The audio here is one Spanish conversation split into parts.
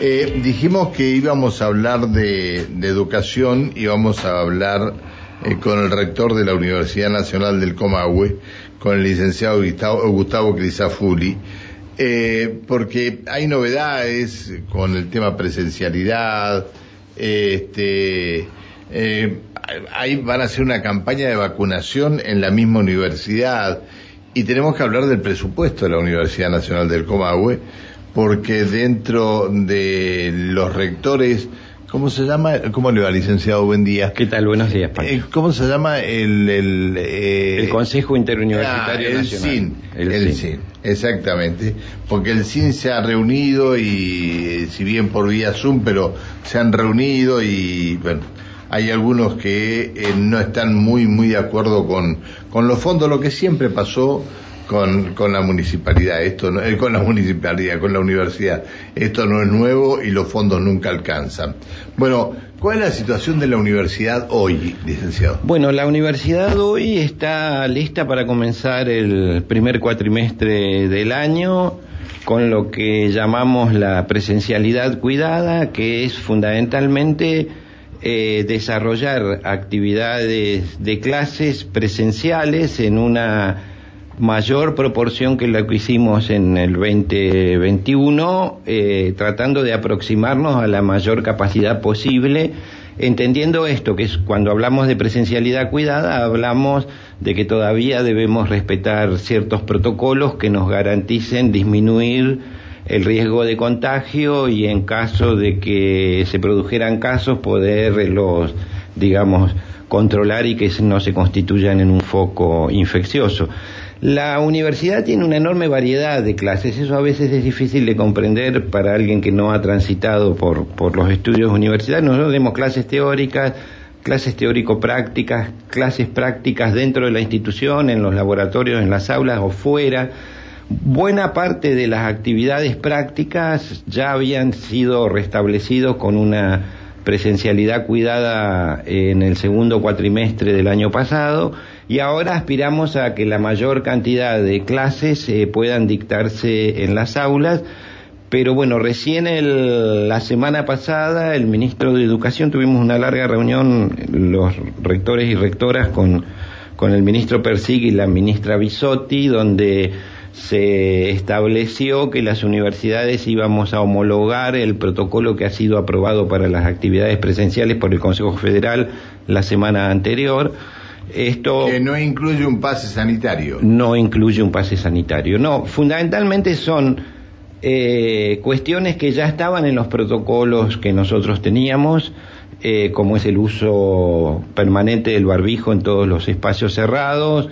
Eh, dijimos que íbamos a hablar de, educación y vamos a hablar eh, con el rector de la Universidad Nacional del Comahue, con el licenciado Gustavo, Gustavo Crisafuli, eh, porque hay novedades con el tema presencialidad, este, ahí van a hacer una campaña de vacunación en la misma universidad y tenemos que hablar del presupuesto de la Universidad Nacional del Comahue porque dentro de los rectores, ¿cómo se llama? ¿Cómo le va, licenciado? Buen día. ¿Qué tal? Buenos días, eh, ¿Cómo se llama el... El, eh, el Consejo Interuniversitario ah, el CIN, el, CIN. exactamente. Porque el CIN se ha reunido y, si bien por vía Zoom, pero se han reunido y, bueno, hay algunos que eh, no están muy, muy de acuerdo con, con los fondos, lo que siempre pasó con, con la municipalidad, esto no, eh, con la municipalidad, con la universidad. Esto no es nuevo y los fondos nunca alcanzan. Bueno, ¿cuál es la situación de la universidad hoy, licenciado? Bueno, la universidad hoy está lista para comenzar el primer cuatrimestre del año con lo que llamamos la presencialidad cuidada, que es fundamentalmente eh, desarrollar actividades de clases presenciales en una mayor proporción que la que hicimos en el 2021, eh, tratando de aproximarnos a la mayor capacidad posible, entendiendo esto, que es cuando hablamos de presencialidad cuidada, hablamos de que todavía debemos respetar ciertos protocolos que nos garanticen disminuir el riesgo de contagio y en caso de que se produjeran casos poderlos, digamos, controlar y que no se constituyan en un foco infeccioso. La universidad tiene una enorme variedad de clases, eso a veces es difícil de comprender para alguien que no ha transitado por, por los estudios universitarios. Nosotros tenemos clases teóricas, clases teórico-prácticas, clases prácticas dentro de la institución, en los laboratorios, en las aulas o fuera. Buena parte de las actividades prácticas ya habían sido restablecidos con una presencialidad cuidada en el segundo cuatrimestre del año pasado y ahora aspiramos a que la mayor cantidad de clases eh, puedan dictarse en las aulas. Pero bueno, recién la semana pasada el ministro de Educación tuvimos una larga reunión, los rectores y rectoras con, con el ministro Persig y la ministra Bisotti, donde se estableció que las universidades íbamos a homologar el protocolo que ha sido aprobado para las actividades presenciales por el Consejo Federal la semana anterior esto que no incluye un pase sanitario. No incluye un pase sanitario. No, fundamentalmente son eh, cuestiones que ya estaban en los protocolos que nosotros teníamos, eh, como es el uso permanente del barbijo en todos los espacios cerrados,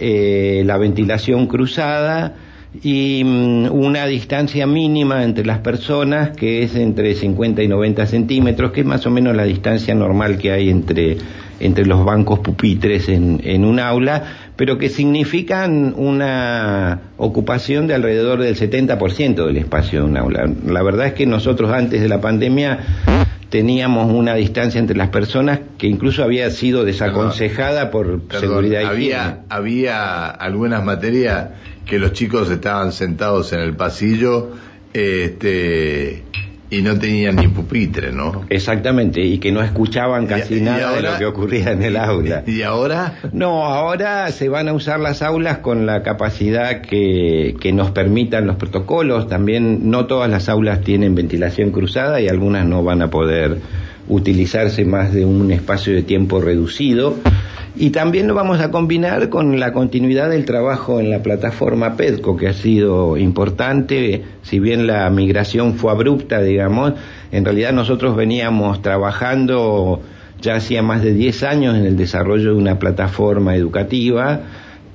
eh, la ventilación cruzada y mm, una distancia mínima entre las personas que es entre 50 y 90 centímetros, que es más o menos la distancia normal que hay entre entre los bancos pupitres en, en un aula, pero que significan una ocupación de alrededor del 70% del espacio de un aula. La verdad es que nosotros antes de la pandemia teníamos una distancia entre las personas que incluso había sido desaconsejada por seguridad y había, había algunas materias que los chicos estaban sentados en el pasillo este y no tenían ni pupitre, ¿no? Exactamente, y que no escuchaban casi nada de lo que ocurría en el aula. ¿Y ahora? No, ahora se van a usar las aulas con la capacidad que, que nos permitan los protocolos. También no todas las aulas tienen ventilación cruzada y algunas no van a poder utilizarse más de un espacio de tiempo reducido. Y también lo vamos a combinar con la continuidad del trabajo en la plataforma PEDCO, que ha sido importante, si bien la migración fue abrupta, digamos, en realidad nosotros veníamos trabajando ya hacía más de 10 años en el desarrollo de una plataforma educativa,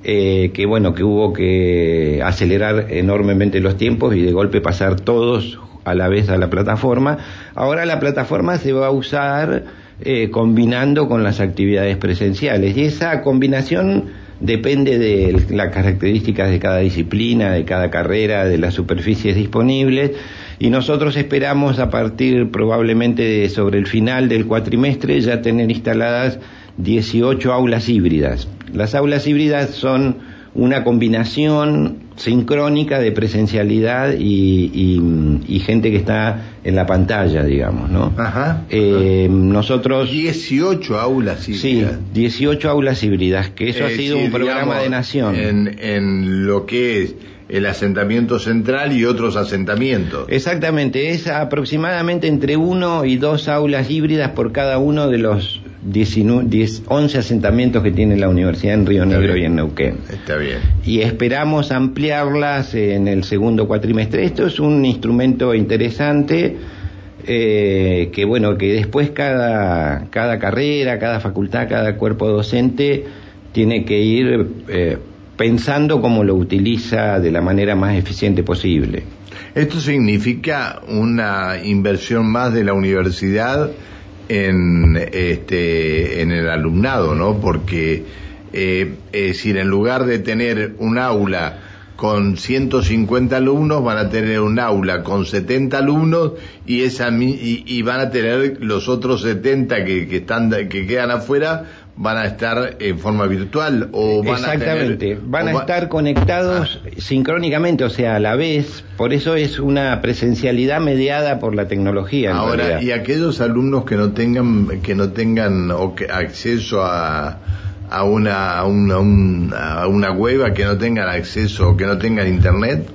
eh, que bueno, que hubo que acelerar enormemente los tiempos y de golpe pasar todos a la vez a la plataforma. Ahora la plataforma se va a usar eh, combinando con las actividades presenciales y esa combinación depende de las características de cada disciplina, de cada carrera, de las superficies disponibles y nosotros esperamos a partir probablemente de sobre el final del cuatrimestre ya tener instaladas 18 aulas híbridas. Las aulas híbridas son una combinación sincrónica de presencialidad y, gente que está en la pantalla, digamos, ¿no? Ajá. Eh, nosotros... 18 aulas híbridas. Sí, 18 aulas híbridas, que eso ha sido un programa de nación. En, en lo que es el asentamiento central y otros asentamientos. Exactamente, es aproximadamente entre uno y dos aulas híbridas por cada uno de los 11 asentamientos que tiene la universidad en Río Negro y en Neuquén. Está bien. Y esperamos ampliarlas en el segundo cuatrimestre. Esto es un instrumento interesante. Eh, que bueno, que después cada, cada carrera, cada facultad, cada cuerpo docente tiene que ir eh, pensando cómo lo utiliza de la manera más eficiente posible. Esto significa una inversión más de la universidad en, este, en el alumnado, ¿no? Porque, eh, es decir, en lugar de tener un aula con 150 alumnos, van a tener un aula con 70 alumnos y, esa, y, y van a tener los otros 70 que, que, están, que quedan afuera, van a estar en forma virtual o van Exactamente, a van a estar conectados ah. sincrónicamente, o sea, a la vez, por eso es una presencialidad mediada por la tecnología. Ahora, y aquellos alumnos que no tengan que no tengan acceso a a una, a una, a una web, que no tengan acceso o que no tengan internet?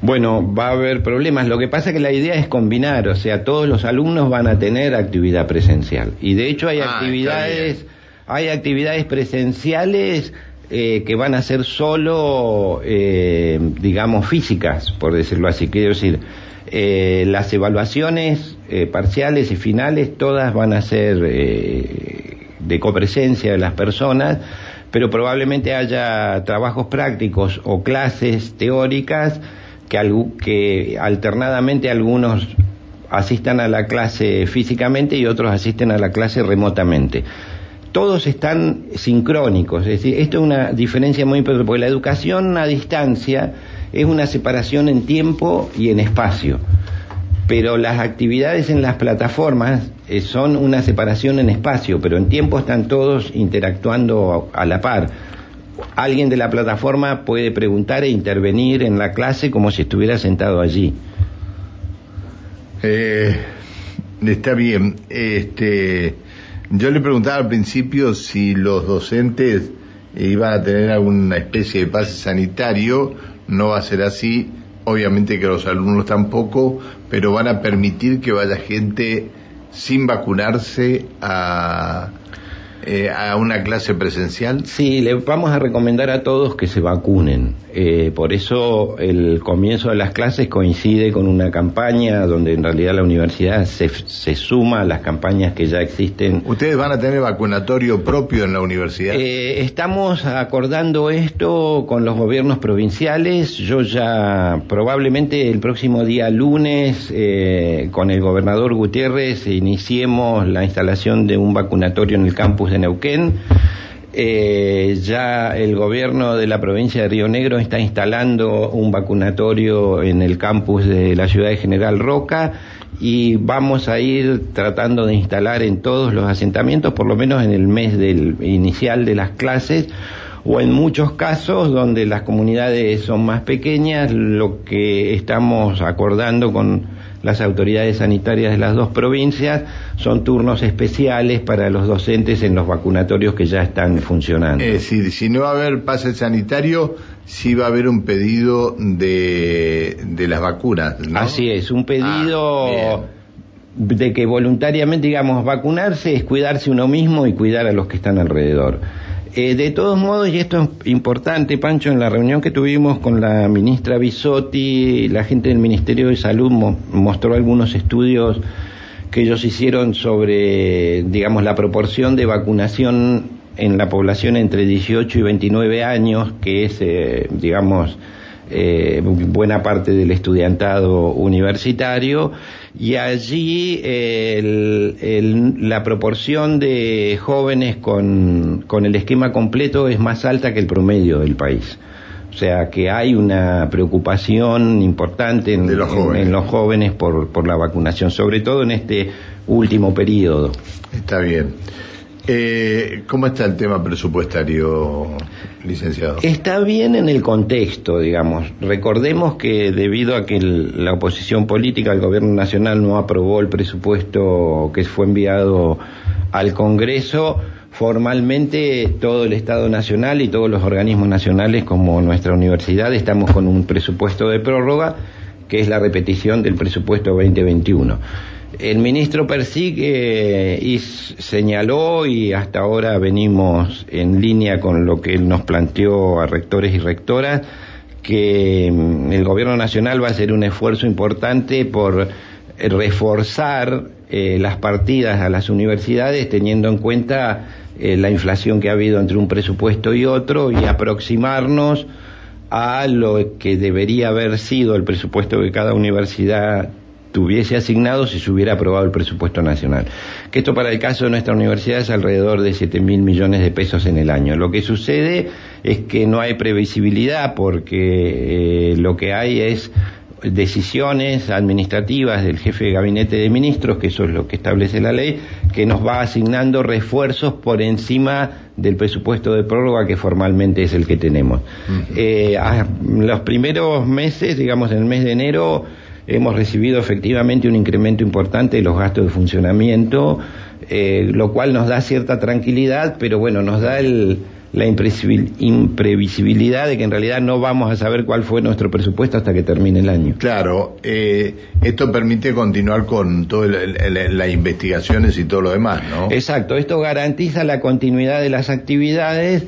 Bueno, va a haber problemas. Lo que pasa es que la idea es combinar, o sea, todos los alumnos van a tener actividad presencial. Y de hecho hay ah, actividades hay actividades presenciales eh, que van a ser solo, eh, digamos, físicas, por decirlo así. Quiero decir, eh, las evaluaciones parciales y finales todas van a ser de copresencia de las personas, pero probablemente haya trabajos prácticos o clases teóricas que, que alternadamente algunos asistan a la clase físicamente y otros asisten a la clase remotamente todos están sincrónicos. Es decir, esto es una diferencia muy importante, porque la educación a distancia es una separación en tiempo y en espacio. Pero las actividades en las plataformas eh, son una separación en espacio, pero en tiempo están todos interactuando a, la par. Alguien de la plataforma puede preguntar e intervenir en la clase como si estuviera sentado allí. Eh, está bien. Este, yo le preguntaba al principio si los docentes iban a tener alguna especie de pase sanitario, no va a ser así, obviamente que los alumnos tampoco, pero van a permitir que vaya gente sin vacunarse a, eh, a una clase presencial? Sí, le vamos a recomendar a todos que se vacunen. Eh, por eso el comienzo de las clases coincide con una campaña donde en realidad la universidad se, se suma a las campañas que ya existen. ¿Ustedes van a tener vacunatorio propio en la universidad? Eh, estamos acordando esto con los gobiernos provinciales. Yo ya probablemente el próximo día lunes con el gobernador Gutiérrez iniciemos la instalación de un vacunatorio en el campus de Neuquén. Eh, ya el gobierno de la provincia de Río Negro está instalando un vacunatorio en el campus de la ciudad de General Roca y vamos a ir tratando de instalar en todos los asentamientos, por lo menos en el mes del inicial de las clases, o en muchos casos donde las comunidades son más pequeñas, lo que estamos acordando con las autoridades sanitarias de las dos provincias, son turnos especiales para los docentes en los vacunatorios que ya están funcionando. Es decir, si no va a haber pase sanitario, sí va a haber un pedido de, de las vacunas. Así es, un pedido... Ah, de que voluntariamente, digamos, vacunarse es cuidarse uno mismo y cuidar a los que están alrededor. Eh, de todos modos, y esto es importante, Pancho, en la reunión que tuvimos con la ministra Bisotti, la gente del Ministerio de Salud mostró algunos estudios que ellos hicieron sobre, digamos, la proporción de vacunación en la población entre 18 y 29 años, que es, eh, digamos, eh, buena parte del estudiantado universitario y allí la proporción de jóvenes con, con el esquema completo es más alta que el promedio del país. O sea que hay una preocupación importante en, los jóvenes, por, por la vacunación, sobre todo en este último periodo. Está bien. Eh, ¿Cómo está el tema presupuestario, licenciado? Está bien en el contexto, digamos. Recordemos que debido a que la oposición política del gobierno nacional no aprobó el presupuesto que fue enviado al Congreso, formalmente todo el Estado Nacional y todos los organismos nacionales como nuestra universidad estamos con un presupuesto de prórroga que es la repetición del presupuesto 2021. El ministro persigue y señaló y hasta ahora venimos en línea con lo que él nos planteó a rectores y rectoras que mm, el gobierno nacional va a hacer un esfuerzo importante por reforzar eh, las partidas a las universidades teniendo en cuenta eh, la inflación que ha habido entre un presupuesto y otro y aproximarnos a lo que debería haber sido el presupuesto que cada universidad tuviese asignado si se hubiera aprobado el presupuesto nacional. Que esto para el caso de nuestra universidad es alrededor de 7 mil millones de pesos en el año. Lo que sucede es que no hay previsibilidad porque eh, lo que hay es decisiones administrativas del jefe de gabinete de ministros, que eso es lo que establece la ley, que nos va asignando refuerzos por encima del presupuesto de prórroga que formalmente es el que tenemos. Eh, los primeros meses, digamos en el mes de enero, hemos recibido efectivamente un incremento importante de los gastos de funcionamiento, eh, lo cual nos da cierta tranquilidad, pero bueno, nos da el la imprevisibilidad de que en realidad no vamos a saber cuál fue nuestro presupuesto hasta que termine el año. Claro, eh, esto permite continuar con todas las investigaciones y todo lo demás, ¿no? Exacto, esto garantiza la continuidad de las actividades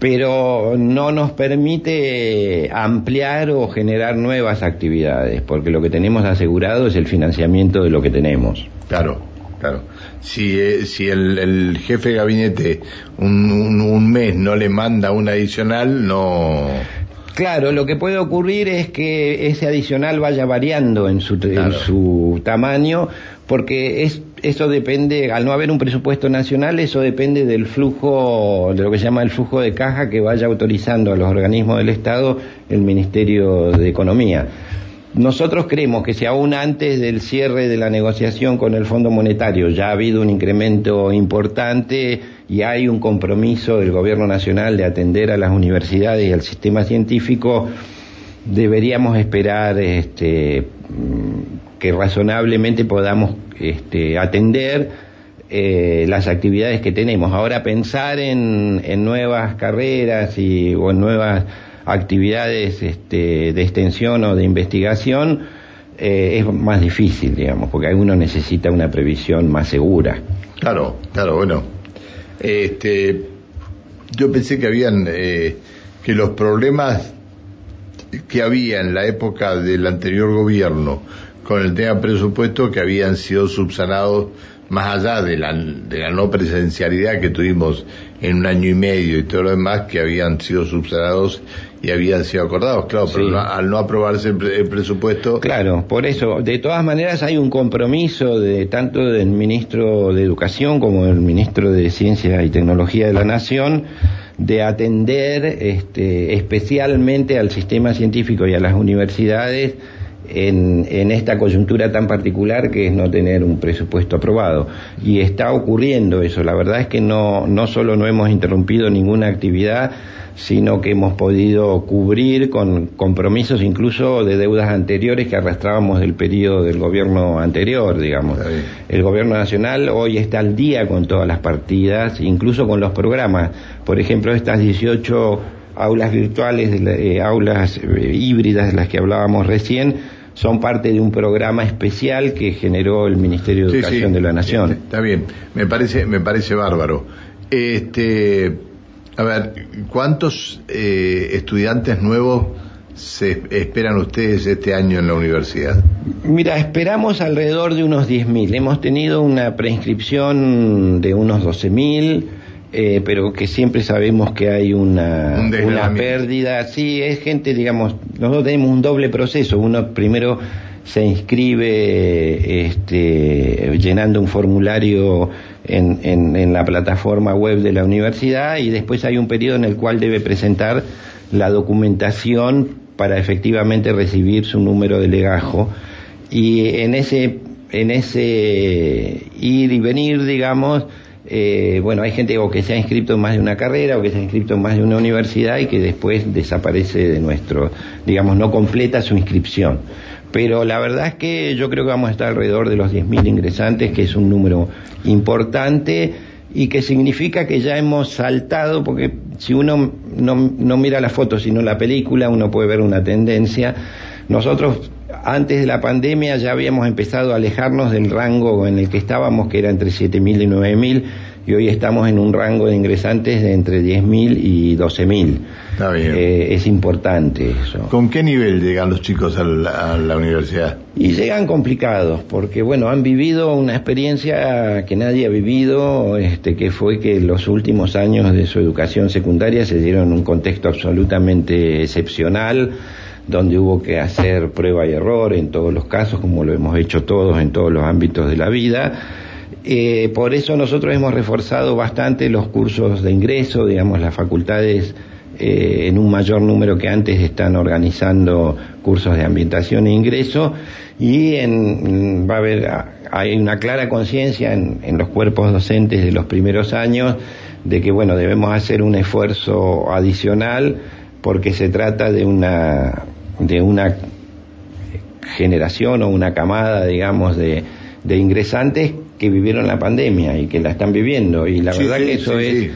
pero no nos permite ampliar o generar nuevas actividades, porque lo que tenemos asegurado es el financiamiento de lo que tenemos. Claro. Claro. Si, eh, si el, jefe de gabinete un, un, mes no le manda un adicional, no. Claro, lo que puede ocurrir es que ese adicional vaya variando en su, en su tamaño, porque es, eso depende, al no haber un presupuesto nacional, eso depende del flujo, de lo que se llama el flujo de caja que vaya autorizando a los organismos del Estado el Ministerio de Economía. Nosotros creemos que si aún antes del cierre de la negociación con el Fondo Monetario ya ha habido un incremento importante y hay un compromiso del Gobierno Nacional de atender a las universidades y al sistema científico, deberíamos esperar este, que razonablemente podamos este, atender eh, las actividades que tenemos. Ahora pensar en, en nuevas carreras y, o en nuevas actividades este, de extensión o de investigación eh, es más difícil, digamos, porque uno necesita una previsión más segura. Claro, claro, bueno. Este, yo pensé que habían, eh, que los problemas que había en la época del anterior gobierno con el tema presupuesto que habían sido subsanados más allá de la, de la no presencialidad que tuvimos en un año y medio y todo lo demás que habían sido subsanados y habían sido acordados, claro, pero al no aprobarse el, presupuesto. Claro, por eso, de todas maneras hay un compromiso de tanto del ministro de Educación como del ministro de Ciencia y Tecnología de la Nación de atender este, especialmente al sistema científico y a las universidades en, en, esta coyuntura tan particular que es no tener un presupuesto aprobado. Y está ocurriendo eso. La verdad es que no, no solo no hemos interrumpido ninguna actividad, sino que hemos podido cubrir con compromisos incluso de deudas anteriores que arrastrábamos del periodo del gobierno anterior, digamos. El gobierno nacional hoy está al día con todas las partidas, incluso con los programas. Por ejemplo, estas 18 aulas virtuales, eh, aulas eh, híbridas de las que hablábamos recién, son parte de un programa especial que generó el Ministerio de Educación de la Nación. Está bien, me parece, me parece bárbaro. Este, a ver, ¿cuántos eh, estudiantes nuevos se esperan ustedes este año en la universidad? Mira, esperamos alrededor de unos 10.000. Hemos tenido una preinscripción de unos 12.000. Eh, pero que siempre sabemos que hay una, una pérdida. Sí, es gente, digamos, nosotros tenemos un doble proceso. Uno primero se inscribe este, llenando un formulario en, en, la plataforma web de la universidad y después hay un periodo en el cual debe presentar la documentación para efectivamente recibir su número de legajo y en ese en ese ir y venir digamos eh, bueno, hay gente o que se ha inscrito en más de una carrera o que se ha inscrito en más de una universidad y que después desaparece de nuestro, digamos, no completa su inscripción. Pero la verdad es que yo creo que vamos a estar alrededor de los 10.000 ingresantes, que es un número importante y que significa que ya hemos saltado, porque si uno no, no mira la foto, sino la película, uno puede ver una tendencia. Nosotros antes de la pandemia ya habíamos empezado a alejarnos del rango en el que estábamos, que era entre 7.000 y 9.000, y hoy estamos en un rango de ingresantes de entre 10.000 y 12.000. Está bien. Eh, es importante eso. ¿Con qué nivel llegan los chicos a la, a la, universidad? Y llegan complicados, porque bueno, han vivido una experiencia que nadie ha vivido, este, que fue que los últimos años de su educación secundaria se dieron en un contexto absolutamente excepcional donde hubo que hacer prueba y error en todos los casos, como lo hemos hecho todos en todos los ámbitos de la vida. Eh, por eso nosotros hemos reforzado bastante los cursos de ingreso, digamos, las facultades eh, en un mayor número que antes están organizando cursos de ambientación e ingreso y en, va a haber, hay una clara conciencia en, en los cuerpos docentes de los primeros años de que, bueno, debemos hacer un esfuerzo adicional porque se trata de una de una generación o una camada, digamos, de, de ingresantes que vivieron la pandemia y que la están viviendo. Y la Sí, verdad sí, que eso sí, es...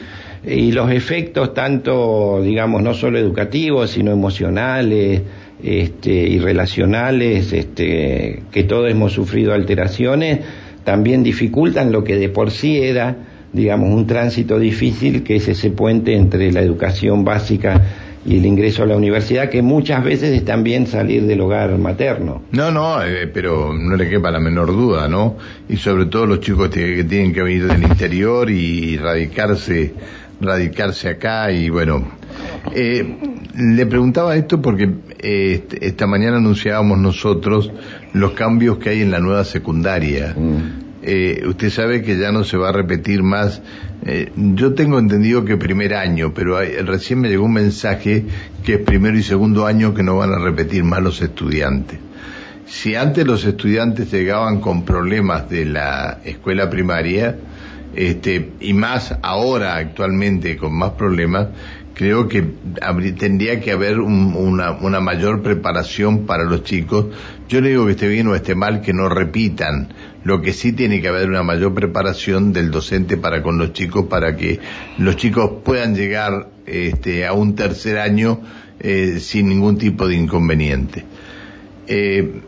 Y los efectos tanto, digamos, no solo educativos, sino emocionales este, y relacionales, este, que todos hemos sufrido alteraciones, también dificultan lo que de por sí era, digamos, un tránsito difícil, que es ese puente entre la educación básica y el ingreso a la universidad, que muchas veces es también salir del hogar materno. No, no, eh, pero no le quepa la menor duda, ¿no? Y sobre todo los chicos que, tienen que venir del interior y radicarse, radicarse acá y bueno. Eh, le preguntaba esto porque eh, esta mañana anunciábamos nosotros los cambios que hay en la nueva secundaria. Mm. Eh, usted sabe que ya no se va a repetir más. eh, yo tengo entendido que primer año, pero recién me llegó un mensaje que es primero y segundo año que no van a repetir más los estudiantes. Si antes los estudiantes llegaban con problemas de la escuela primaria, este, y más ahora actualmente con más problemas, creo que habrí- tendría que haber un- una, una mayor preparación para los chicos. Yo no digo que esté bien o esté mal que no repitan, lo que sí tiene que haber una mayor preparación del docente para con los chicos para que los chicos puedan llegar este, a un tercer año eh, sin ningún tipo de inconveniente. Eh,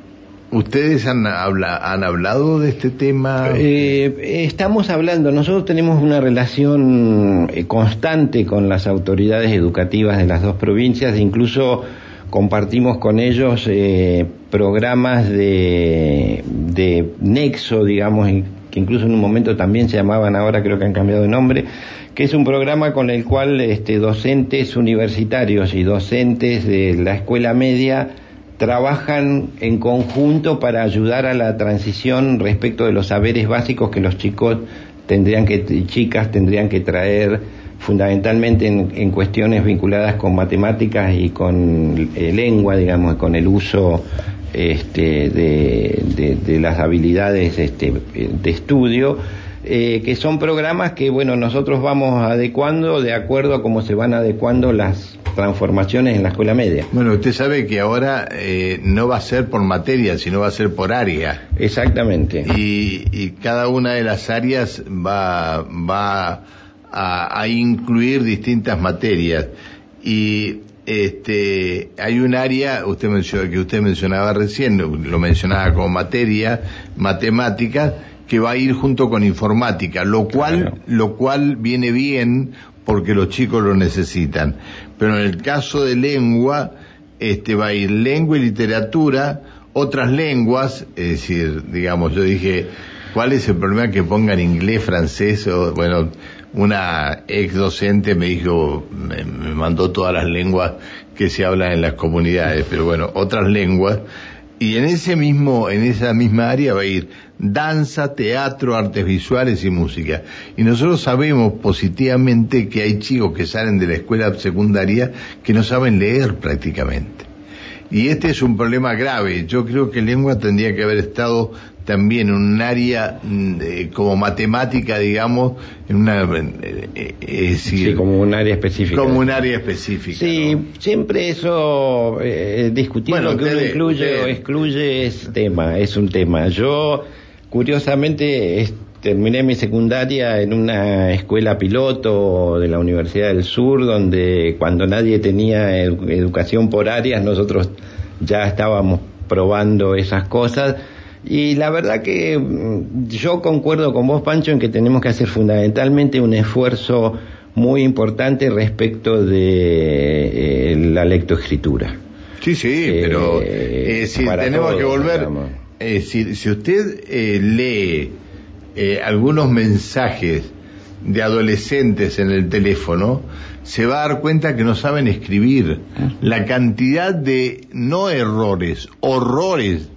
¿Ustedes han, habla, han hablado de este tema? Eh, estamos hablando, nosotros tenemos una relación constante con las autoridades educativas de las dos provincias, incluso compartimos con ellos eh, programas de, de nexo, digamos, que incluso en un momento también se llamaban, ahora creo que han cambiado de nombre, que es un programa con el cual este, docentes universitarios y docentes de la escuela media trabajan en conjunto para ayudar a la transición respecto de los saberes básicos que los chicos tendrían que, chicas tendrían que traer fundamentalmente en, en cuestiones vinculadas con matemáticas y con eh, lengua, digamos, con el uso este, de, de- de las habilidades este, de estudio, eh, que son programas que, bueno, nosotros vamos adecuando de acuerdo a cómo se van adecuando las transformaciones en la escuela media. Bueno, usted sabe que ahora eh, no va a ser por materia, sino va a ser por área. Exactamente. Y, y cada una de las áreas va, va a, a incluir distintas materias. Y este, hay un área, usted mencionó, que usted mencionaba recién, lo, mencionaba como materia, matemáticas, que va a ir junto con informática, lo cual, Claro. lo cual viene bien porque los chicos lo necesitan. Pero en el caso de lengua, este va a ir lengua y literatura, otras lenguas, es decir, digamos, yo dije, ¿cuál es el problema que pongan inglés, francés o, bueno, una ex docente me dijo, me, mandó todas las lenguas que se hablan en las comunidades, pero bueno, otras lenguas, y en ese mismo, en esa misma área va a ir danza, teatro, artes visuales y música. Y nosotros sabemos positivamente que hay chicos que salen de la escuela secundaria que no saben leer prácticamente. Y este es un problema grave. Yo creo que lengua tendría que haber estado también en un área mm, como matemática, digamos, en una, eh, eh, sí, como un área específica. Como un área específica. Sí, siempre eso, eh, discutir lo que uno incluye o excluye es tema, es un tema. Yo, curiosamente, terminé mi secundaria en una escuela piloto de la Universidad del Sur, donde cuando nadie tenía educación por áreas, nosotros ya estábamos probando esas cosas y la verdad que mm, yo concuerdo con vos, Pancho, en que tenemos que hacer fundamentalmente un esfuerzo muy importante respecto de eh, la lectoescritura. Sí, sí, eh, pero eh, si tenemos que volver, si, si, usted lee algunos mensajes de adolescentes en el teléfono, se va a dar cuenta que no saben escribir. Ah. La cantidad de, no errores, horrores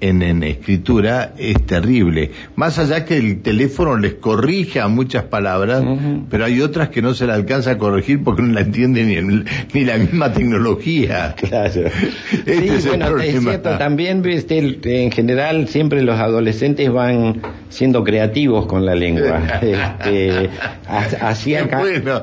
en, escritura es terrible. Más allá que el teléfono les corrija muchas palabras, pero hay otras que no se le alcanza a corregir porque no la entiende ni, ni la misma tecnología. Claro. Este sí, bueno, es cierto, también en general siempre los adolescentes van siendo creativos con la lengua. este, así acá.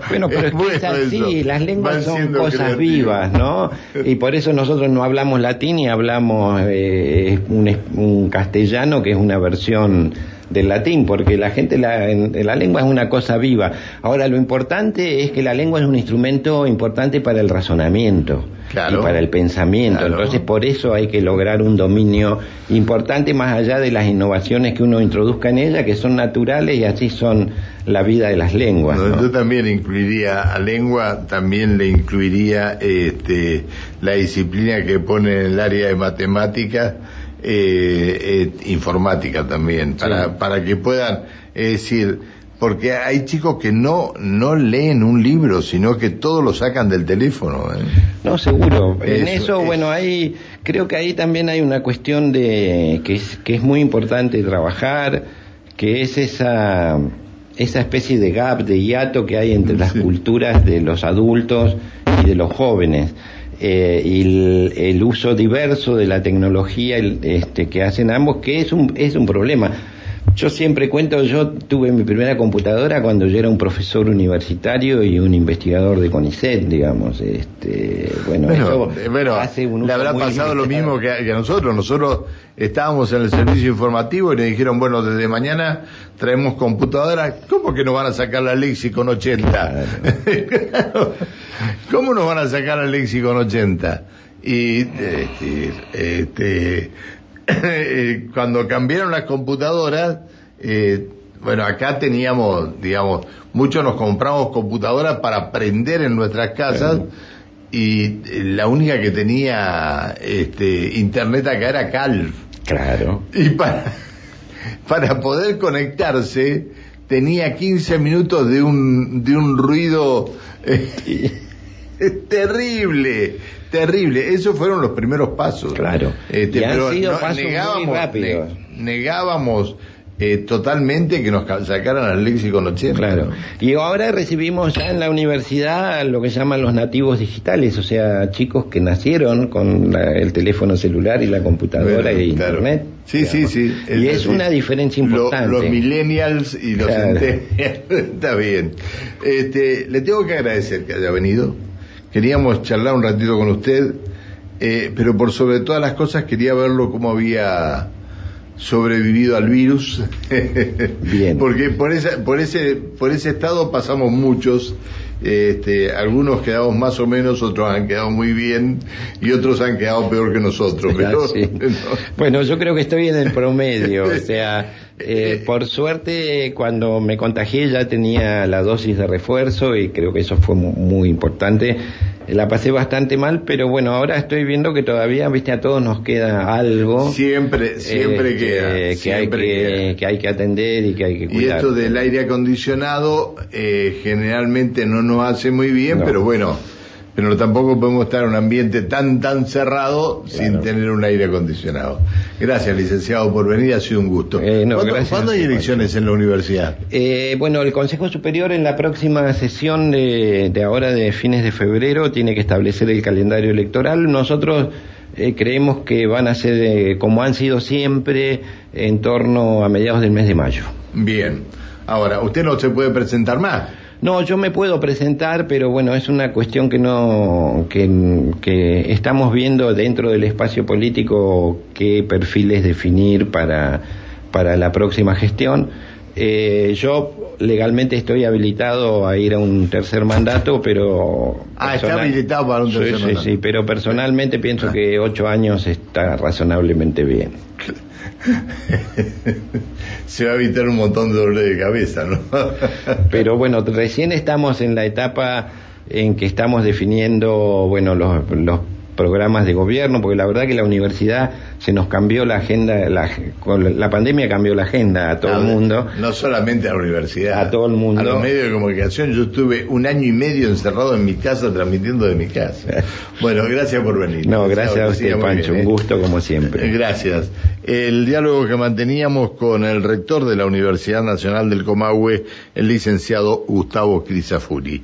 Bueno, pero es, así, las lenguas son cosas vivas, ¿no? Y por eso nosotros no hablamos latín y hablamos eh, un, castellano que es una versión del latín, porque la gente, la, la lengua es una cosa viva. Ahora, lo importante es que la lengua es un instrumento importante para el razonamiento y para el pensamiento. Entonces, por eso hay que lograr un dominio importante más allá de las innovaciones que uno introduzca en ella, que son naturales y así son la vida de las lenguas. Yo también incluiría a lengua, también le incluiría este, la disciplina que pone en el área de matemáticas eh, eh, informática también, para, para que puedan, es decir, porque hay chicos que no no leen un libro, sino que todo lo sacan del teléfono. ¿eh? No, seguro. en eso, bueno, ahí creo que ahí también hay una cuestión de que es que es muy importante trabajar, que es esa esa especie de gap, de hiato que hay entre las culturas de los adultos y de los jóvenes eh, y el, uso diverso de la tecnología este, que hacen ambos, que es un, es un problema. Yo siempre cuento, yo tuve mi primera computadora cuando yo era un profesor universitario y un investigador de CONICET, digamos. Este, bueno, eso bueno, hace un le habrá pasado lo mismo que a, nosotros. Nosotros estábamos en el servicio informativo y nos dijeron, bueno, desde mañana traemos computadora. ¿Cómo que nos van a sacar la Lexicon 80? ¿Cómo nos van a sacar la Lexicon 80? Y este, este Eh, cuando cambiaron las computadoras, eh, bueno, acá teníamos, digamos, muchos nos compramos computadoras para aprender en nuestras casas y eh, la única que tenía este, internet acá era Calf. Claro. Y para, para poder conectarse tenía 15 minutos de un, de un ruido terrible terrible. Esos fueron los primeros pasos. Claro. Este, pero negábamos, muy rápidos. negábamos eh, totalmente que nos sacaran al léxico 80. Claro. Y ahora recibimos ya en la universidad lo que llaman los nativos digitales, o sea, chicos que nacieron con el teléfono celular y la computadora y internet. Sí, sí, sí. y es una diferencia importante. los millennials y los Está bien. Este, le tengo que agradecer que haya venido Queríamos charlar un ratito con usted, eh, pero por sobre todas las cosas quería verlo cómo había sobrevivido al virus. Bien. Porque por, esa, por, ese, por ese estado pasamos muchos. Este, algunos quedamos más o menos, otros han quedado muy bien y otros han quedado peor que nosotros. Bueno, yo creo que estoy en el promedio. o sea, eh, por suerte, cuando me contagié ya tenía la dosis de refuerzo y creo que eso fue muy, importante. La pasé bastante mal, pero bueno, ahora estoy viendo que todavía, viste, a todos nos queda algo. Siempre, siempre este, queda. Que, hay que, que, hay que atender y que hay que cuidar. Y esto del aire acondicionado eh, generalmente no nos hace muy bien, pero bueno pero tampoco podemos estar en un ambiente tan, tan cerrado sin tener un aire acondicionado. Gracias, licenciado, por venir, ha sido un gusto. Eh, ¿Cuándo, hay elecciones en la universidad? Eh, bueno, el Consejo Superior en la próxima sesión de, de ahora de fines de febrero tiene que establecer el calendario electoral. Nosotros eh, creemos que van a ser eh, como han sido siempre en torno a mediados del mes de mayo. Bien. Ahora, usted no se puede presentar más. No, yo me puedo presentar, pero bueno, es una cuestión que no, que, que estamos viendo dentro del espacio político qué perfiles definir para, para la próxima gestión. Eh, yo legalmente estoy habilitado a ir a un tercer mandato, pero... Ah, está habilitado para un tercer sí, mandato. Sí, sí, pero personalmente pienso que ocho años está razonablemente bien. Se va a evitar un montón de dolor de cabeza, ¿no? pero bueno, recién estamos en la etapa en que estamos definiendo, bueno, los, los programas de gobierno, porque la verdad que la universidad se nos cambió la agenda, la, con la pandemia cambió la agenda a todo el mundo. No solamente a la universidad, a todo el mundo. A los medios de comunicación. Yo estuve un año y medio encerrado en mi casa transmitiendo de mi casa. Bueno, gracias por venir. No, gracias a usted, Pancho. Bien, un gusto como siempre. Gracias. El diálogo que manteníamos con el rector de la Universidad Nacional del Comahue, el licenciado Gustavo Crisafuri.